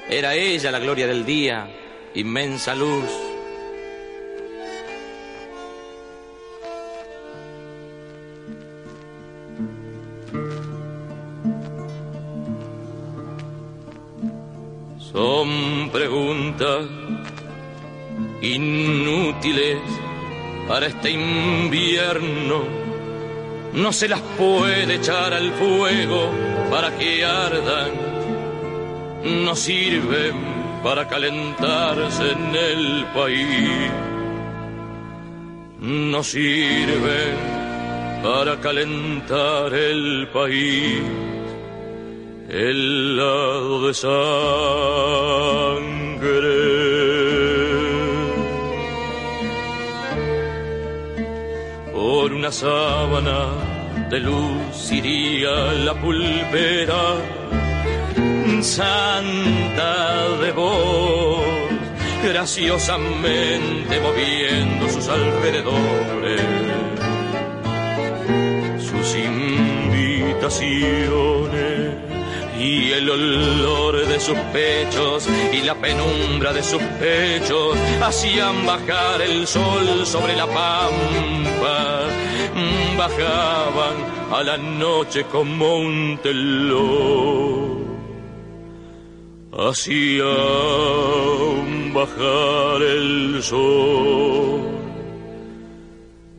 Era ella la gloria del día, inmensa luz. Son preguntas inútiles para este invierno. No se las puede echar al fuego para que ardan. No sirven para calentarse en el país. No sirven para calentar el país el lado de sangre. Por una sábana de luz iría la pulpera, santa de voz, graciosamente moviendo sus alrededores, sus invitaciones y el olor de sus pechos y la penumbra de sus pechos hacían bajar el sol sobre la pampa, bajaban a la noche como un telón, hacían bajar el sol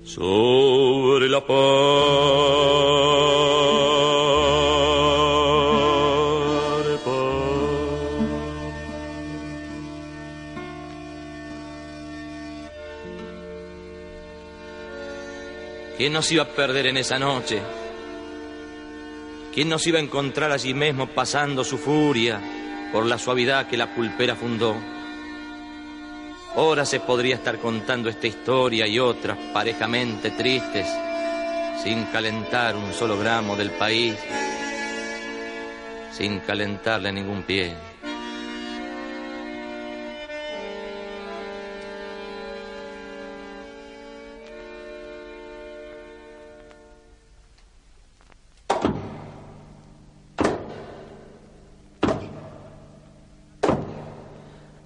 sobre la pampa. ¿Quién nos iba a perder en esa noche? ¿Quién nos iba a encontrar allí mismo pasando su furia por la suavidad que la pulpera fundó? Ahora se podría estar contando esta historia y otras parejamente tristes, sin calentar un solo gramo del país, sin calentarle ningún pie.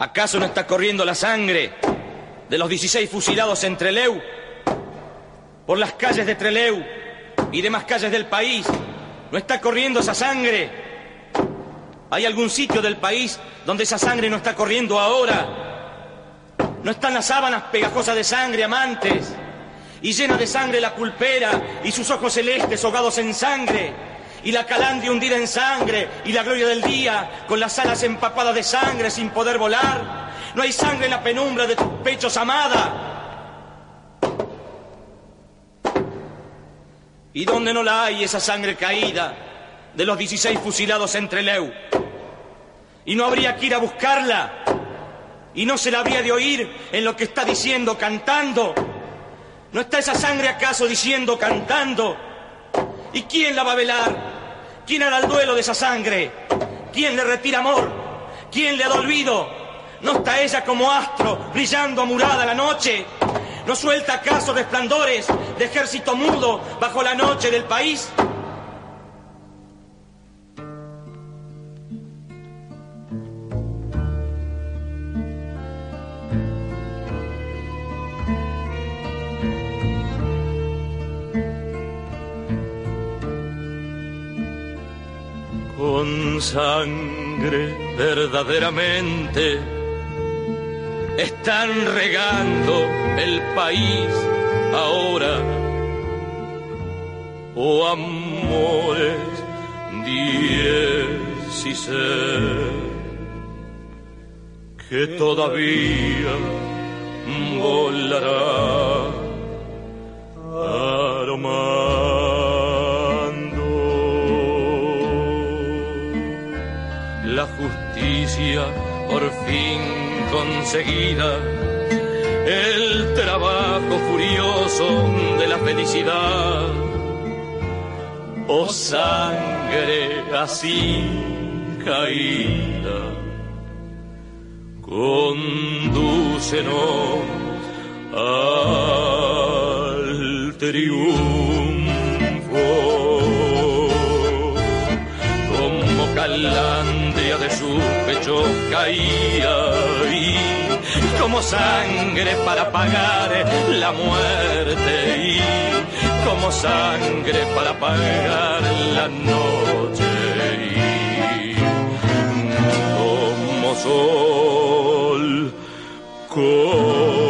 ¿Acaso no está corriendo la sangre de los 16 fusilados en Treleu? Por las calles de Treleu y demás calles del país, ¿no está corriendo esa sangre? ¿Hay algún sitio del país donde esa sangre no está corriendo ahora? ¿No están las sábanas pegajosas de sangre, amantes? Y llena de sangre la pulpera y sus ojos celestes ahogados en sangre y la calandria hundida en sangre, y la gloria del día con las alas empapadas de sangre sin poder volar. No hay sangre en la penumbra de tus pechos, amada. ¿Y dónde no la hay esa sangre caída de los 16 fusilados entre Leu? Y no habría que ir a buscarla. Y no se la habría de oír en lo que está diciendo, cantando. ¿No está esa sangre acaso diciendo, cantando? ¿Y quién la va a velar? ¿Quién hará el duelo de esa sangre? ¿Quién le retira amor? ¿Quién le da olvido? ¿No está ella como astro brillando amurada la noche? ¿No suelta acaso resplandores de ejército mudo bajo la noche del país? Sangre verdaderamente. Están regando el país ahora. Oh amores, dieciséis, que todavía volará. La por fin conseguida, el trabajo furioso de la felicidad. Oh sangre así caída, condúcenos al triunfo. Pecho caía y como sangre para pagar la muerte y como sangre para pagar la noche y como sol como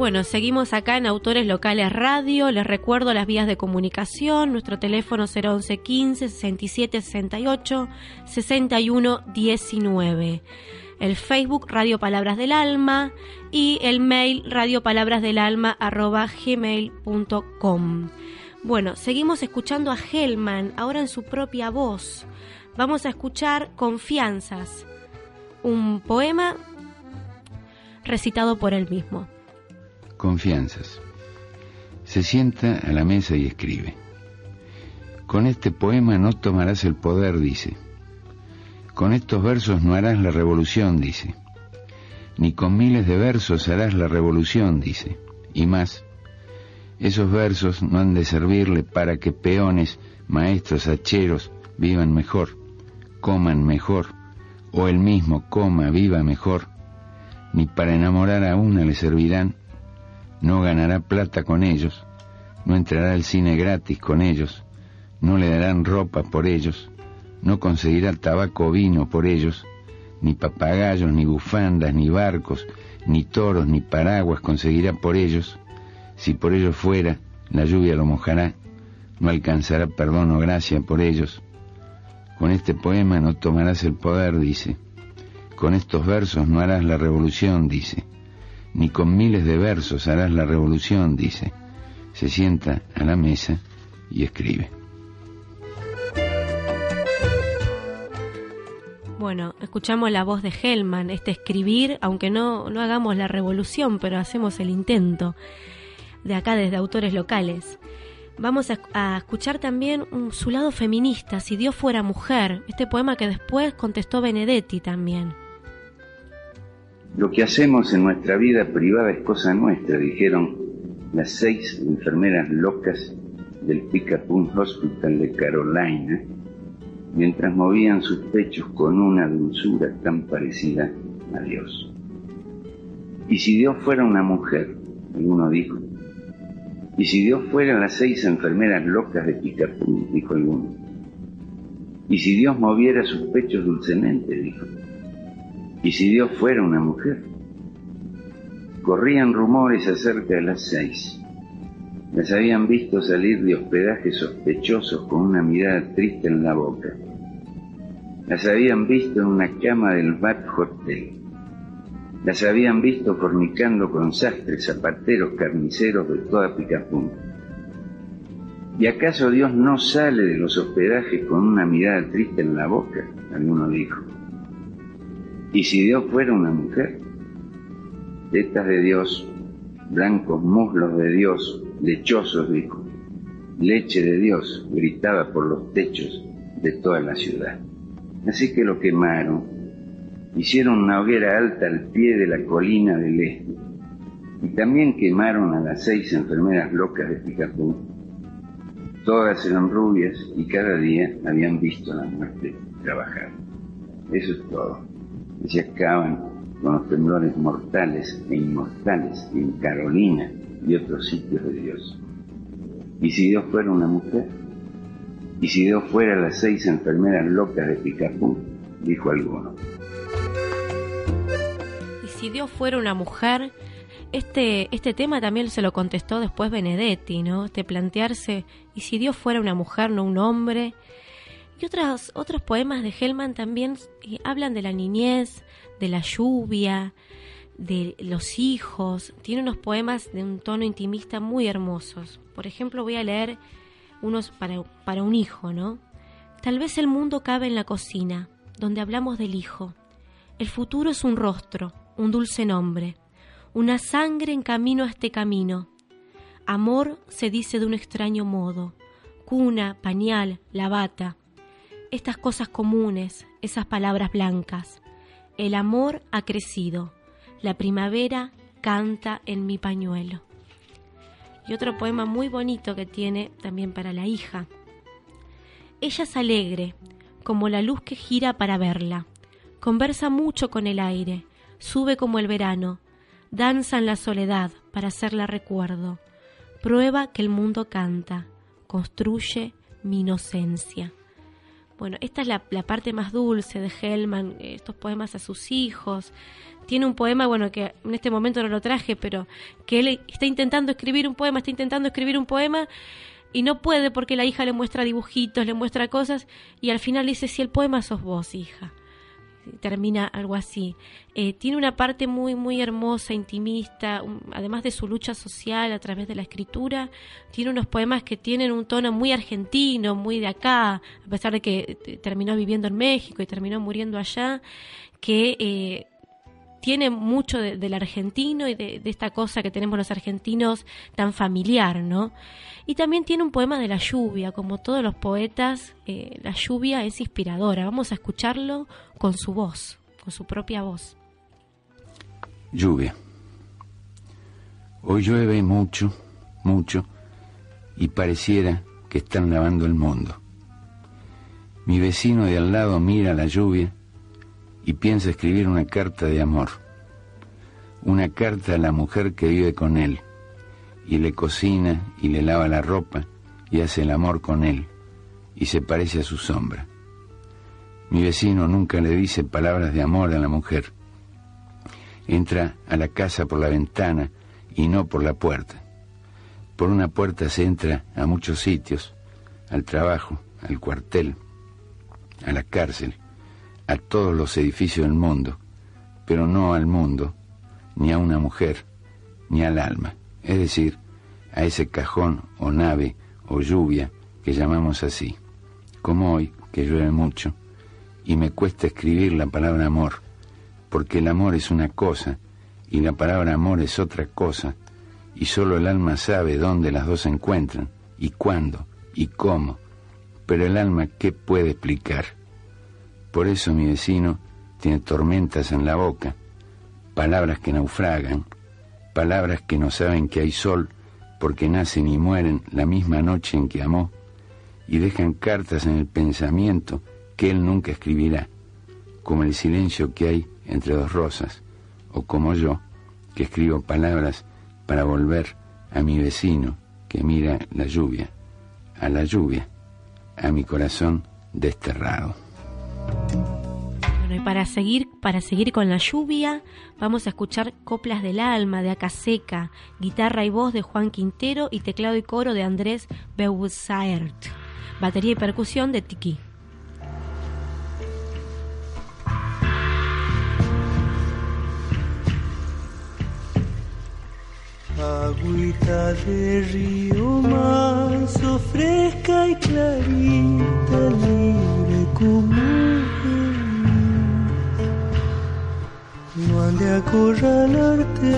Bueno, seguimos acá en Autores Locales Radio. Les recuerdo las vías de comunicación. Nuestro teléfono 011 15 67 68 61 19. El Facebook Radio Palabras del Alma y el mail radiopalabrasdelalma arroba gmail.com. Bueno, seguimos escuchando a Hellman, ahora en su propia voz. Vamos a escuchar Confianzas, un poema recitado por él mismo. Confianzas. Se sienta a la mesa y escribe. Con este poema no tomarás el poder, dice. Con estos versos no harás la revolución, dice. Ni con miles de versos harás la revolución, dice. Y más, esos versos no han de servirle para que peones, maestros, hacheros vivan mejor, coman mejor, o él mismo coma, viva mejor, ni para enamorar a una le servirán no ganará plata con ellos, no entrará al cine gratis con ellos, no le darán ropa por ellos, no conseguirá tabaco o vino por ellos, ni papagayos, ni bufandas, ni barcos, ni toros, ni paraguas conseguirá por ellos. Si por ellos fuera, la lluvia lo mojará, no alcanzará perdón o gracia por ellos. Con este poema no tomarás el poder, dice. Con estos versos no harás la revolución, dice ni con miles de versos harás la revolución, dice. Se sienta a la mesa y escribe. Bueno, escuchamos la voz de Hellman, este escribir, aunque no, no hagamos la revolución, pero hacemos el intento de acá desde autores locales. Vamos a, escuchar también su lado feminista, Si Dios fuera mujer, este poema que después contestó Benedetti también. Lo que hacemos en nuestra vida privada es cosa nuestra, dijeron las seis enfermeras locas del Picapun Hospital de Carolina, mientras movían sus pechos con una dulzura tan parecida a Dios. Y si Dios fuera una mujer, alguno dijo, y si Dios fueran las seis enfermeras locas de Picapú, dijo alguno. Y si Dios moviera sus pechos dulcemente, dijo. Y si Dios fuera una mujer. Corrían rumores acerca de las seis. Las habían visto salir de hospedajes sospechosos con una mirada triste en la boca. Las habían visto en una cama del Bat Hotel las habían visto fornicando con sastres, zapateros, carniceros de toda Picapún. ¿Y acaso Dios no sale de los hospedajes con una mirada triste en la boca? Alguno dijo. ¿Y si Dios fuera una mujer? Tetas de Dios, blancos muslos de Dios, lechosos, dijo. Leche de Dios, gritaba por los techos de toda la ciudad. Así que lo quemaron, hicieron una hoguera alta al pie de la colina del este y también quemaron a las seis enfermeras locas de Picapú. Todas eran rubias y cada día habían visto a la muerte trabajar. Eso es todo. Y se acaban con los temblores mortales e inmortales en Carolina y otros sitios de Dios. ¿Y si Dios fuera una mujer? ¿Y si Dios fuera las seis enfermeras locas de Picapú? Dijo alguno si Dios fuera una mujer, este, este tema también se lo contestó después Benedetti, ¿no? Este plantearse, y si Dios fuera una mujer, no un hombre. Y otros, poemas de Hellman también eh, hablan de la niñez, de la lluvia, de los hijos. Tiene unos poemas de un tono intimista muy hermosos. Por ejemplo, voy a leer unos para, para un hijo, ¿no? Tal vez el mundo cabe en la cocina, donde hablamos del hijo. El futuro es un rostro, un dulce nombre, una sangre en camino a este camino. Amor se dice de un extraño modo, cuna, pañal, la bata, estas cosas comunes, esas palabras blancas. El amor ha crecido, la primavera canta en mi pañuelo. Y otro poema muy bonito que tiene también para la hija. Ella es alegre, como la luz que gira para verla. Conversa mucho con el aire, sube como el verano, danza en la soledad para hacerla recuerdo, prueba que el mundo canta, construye mi inocencia. Bueno, esta es la, parte más dulce de Hellman, estos poemas a sus hijos. Tiene un poema, bueno, que en este momento no lo traje, pero que él está intentando escribir un poema, está intentando escribir un poema y no puede porque la hija le muestra dibujitos, le muestra cosas y al final dice, si el poema sos vos, hija termina algo así. Eh, tiene una parte muy, muy hermosa, intimista, además de su lucha social a través de la escritura, tiene unos poemas que tienen un tono muy argentino, muy de acá, a pesar de que eh, terminó viviendo en México y terminó muriendo allá, que eh, tiene mucho del argentino y de, esta cosa que tenemos los argentinos tan familiar, ¿no? Y también tiene un poema de la lluvia, como todos los poetas, la lluvia es inspiradora. Vamos a escucharlo con su voz, con su propia voz. Lluvia. Hoy llueve mucho, mucho, y pareciera que están lavando el mundo. Mi vecino de al lado mira la lluvia y piensa escribir una carta de amor, una carta a la mujer que vive con él, y le cocina y le lava la ropa y hace el amor con él, y se parece a su sombra. Mi vecino nunca le dice palabras de amor a la mujer. Entra a la casa por la ventana y no por la puerta. Por una puerta se entra a muchos sitios, al trabajo, al cuartel, a la cárcel, a todos los edificios del mundo, pero no al mundo, ni a una mujer, ni al alma, es decir, a ese cajón o nave o lluvia que llamamos así, como hoy, que llueve mucho, y me cuesta escribir la palabra amor, porque el amor es una cosa y la palabra amor es otra cosa, y solo el alma sabe dónde las dos se encuentran, y cuándo, y cómo, pero el alma qué puede explicar. Por eso mi vecino tiene tormentas en la boca, palabras que naufragan, palabras que no saben que hay sol porque nacen y mueren la misma noche en que amó, y dejan cartas en el pensamiento que él nunca escribirá, como el silencio que hay entre dos rosas, o como yo, que escribo palabras para volver a mi vecino que mira la lluvia, a la lluvia, a mi corazón desterrado. Bueno, y para seguir, para seguir con la lluvia, vamos a escuchar Coplas del Alma de Acaseca, guitarra y voz de Juan Quintero y teclado y coro de Andrés Beusaert, batería y percusión de Tiki. Agüita de río manso, fresca y clarita, libre como No han de acorralarte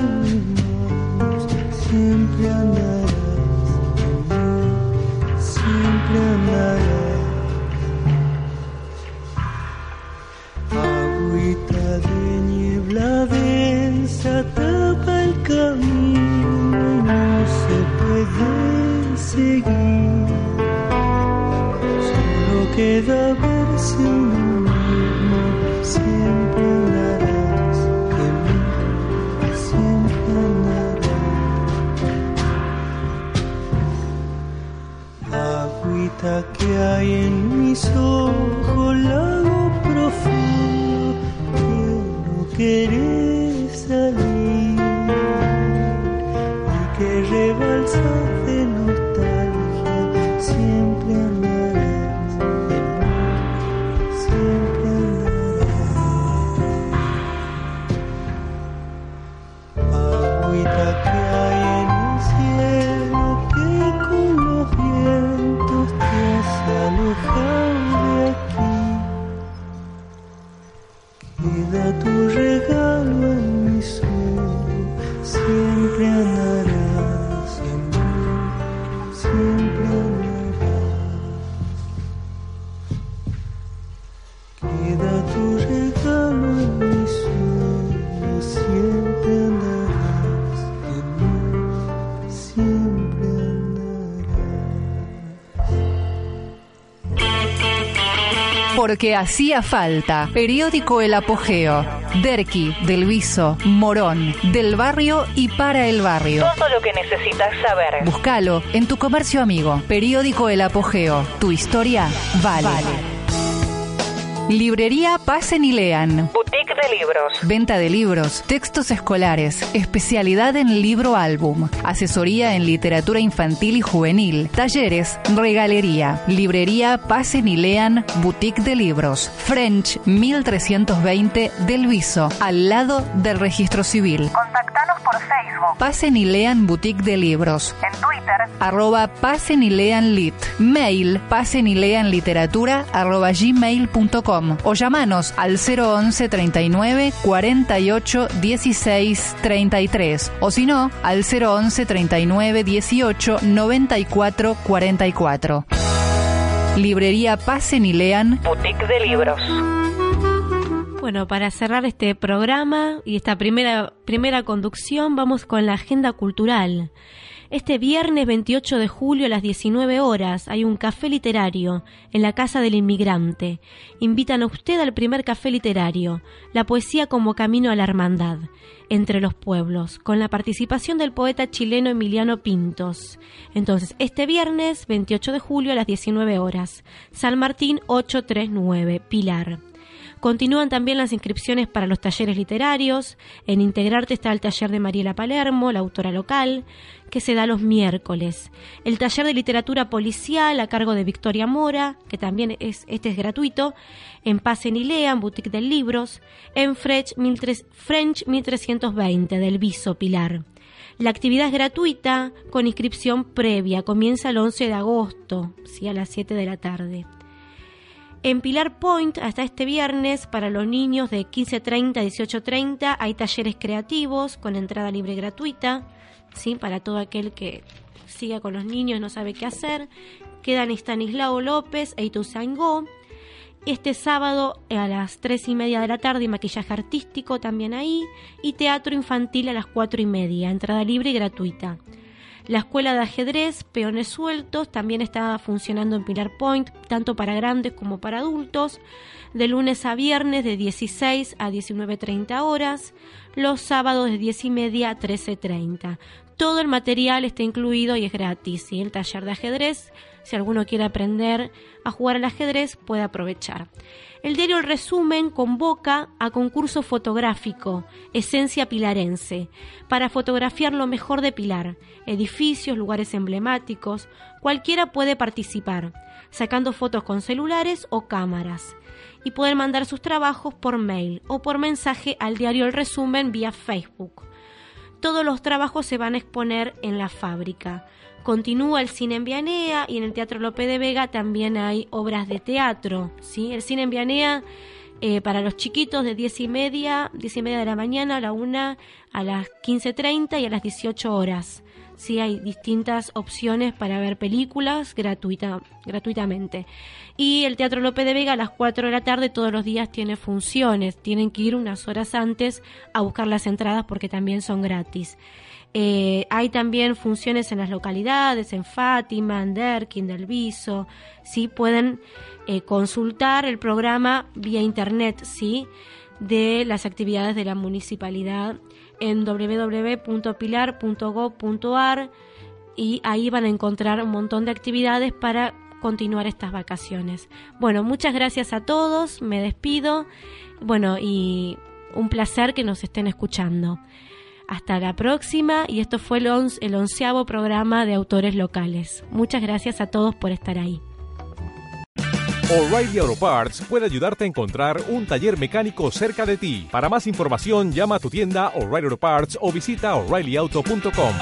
más, siempre andarás, siempre andarás. Agüita de niebla densa puede seguir. Solo queda verse uno mismo, siempre andarás de mí, siempre andarás. Agüita que hay en mis ojos, lago profundo, que no querés salir time. Porque hacía falta. Periódico El Apogeo. Derqui, Del Viso, Morón, del barrio y para el barrio. Todo lo que necesitas saber. Búscalo en tu comercio amigo. Periódico El Apogeo. Tu historia vale. Librería Pasen y Lean. Boutique de libros. Venta de libros, textos escolares, especialidad en libro álbum, asesoría en literatura infantil y juvenil, talleres, regalería, librería Pasen y Lean, boutique de libros, French 1320 del Viso, al lado del registro civil. Contactanos por Facebook, Pasen y Lean boutique de libros, en Twitter, arroba pasen y lean lit, mail pasen y lean literatura arroba gmail.com o llamanos al 011 39 48 16 33 o si no al 011 39 18 94 44. Librería Pasen y Lean, boutique de libros. Bueno, para cerrar este programa y esta primera, primera conducción, vamos con la agenda cultural. Este viernes 28 de julio a las 19 horas hay un café literario en la Casa del Inmigrante. Invitan a usted al primer café literario, la poesía como camino a la hermandad entre los pueblos, con la participación del poeta chileno Emiliano Pintos. Entonces, este viernes 28 de julio a las 19 horas, San Martín 839, Pilar. Continúan también las inscripciones para los talleres literarios. En Integrarte está el taller de Mariela Palermo, la autora local, que se da los miércoles. El taller de literatura policial a cargo de Victoria Mora, que también es, este es gratuito, en Pasen y Lean, Boutique de Libros, en French, 13- French 1320 del Viso Pilar. La actividad es gratuita con inscripción previa, comienza el 11 de agosto, ¿sí? a las 7 de la tarde. En Pilar Point, hasta este viernes, para los niños de 15.30 a 18.30, hay talleres creativos con entrada libre gratuita, ¿sí? para todo aquel que siga con los niños no sabe qué hacer. Quedan Stanislao López e Ituzaingó. Este sábado a las 3 y media de la tarde, maquillaje artístico también ahí. Y teatro infantil a las 4 y media, entrada libre y gratuita. La escuela de ajedrez, peones sueltos, también está funcionando en Pilar Point, tanto para grandes como para adultos, de lunes a viernes de 16 a 19.30 horas, los sábados de 10 y media a 13.30. Todo el material está incluido y es gratis. Y el taller de ajedrez, si alguno quiere aprender a jugar al ajedrez, puede aprovechar. El diario El Resumen convoca a concurso fotográfico Esencia Pilarense para fotografiar lo mejor de Pilar, edificios, lugares emblemáticos. Cualquiera puede participar, sacando fotos con celulares o cámaras. Y pueden mandar sus trabajos por mail o por mensaje al diario El Resumen vía Facebook todos los trabajos se van a exponer en la fábrica. Continúa el cine en Vianea y en el Teatro Lope de Vega también hay obras de teatro. ¿sí? El cine en Vianea eh, para los chiquitos de 10 y media, 10 y media de la mañana, a la 1, a las 15.30 y a las 18 horas. Sí, hay distintas opciones para ver películas gratuita, gratuitamente. Y el Teatro Lope de Vega a las 4 de la tarde todos los días tiene funciones. Tienen que ir unas horas antes a buscar las entradas porque también son gratis. Eh, hay también funciones en las localidades, en Fátima, en Derkin, del Viso. ¿sí? Pueden eh, consultar el programa vía internet ¿sí? de las actividades de la municipalidad en www.pilar.gov.ar y ahí van a encontrar un montón de actividades para continuar estas vacaciones. Bueno, muchas gracias a todos, me despido. Bueno, y un placer que nos estén escuchando. Hasta la próxima y esto fue el, el onceavo programa de autores locales. Muchas gracias a todos por estar ahí. O'Reilly Auto Parts puede ayudarte a encontrar un taller mecánico cerca de ti. Para más información llama a tu tienda O'Reilly Auto Parts o visita oreillyauto.com.